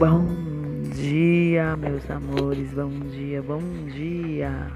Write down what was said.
Bom dia, meus amores, bom dia, bom dia.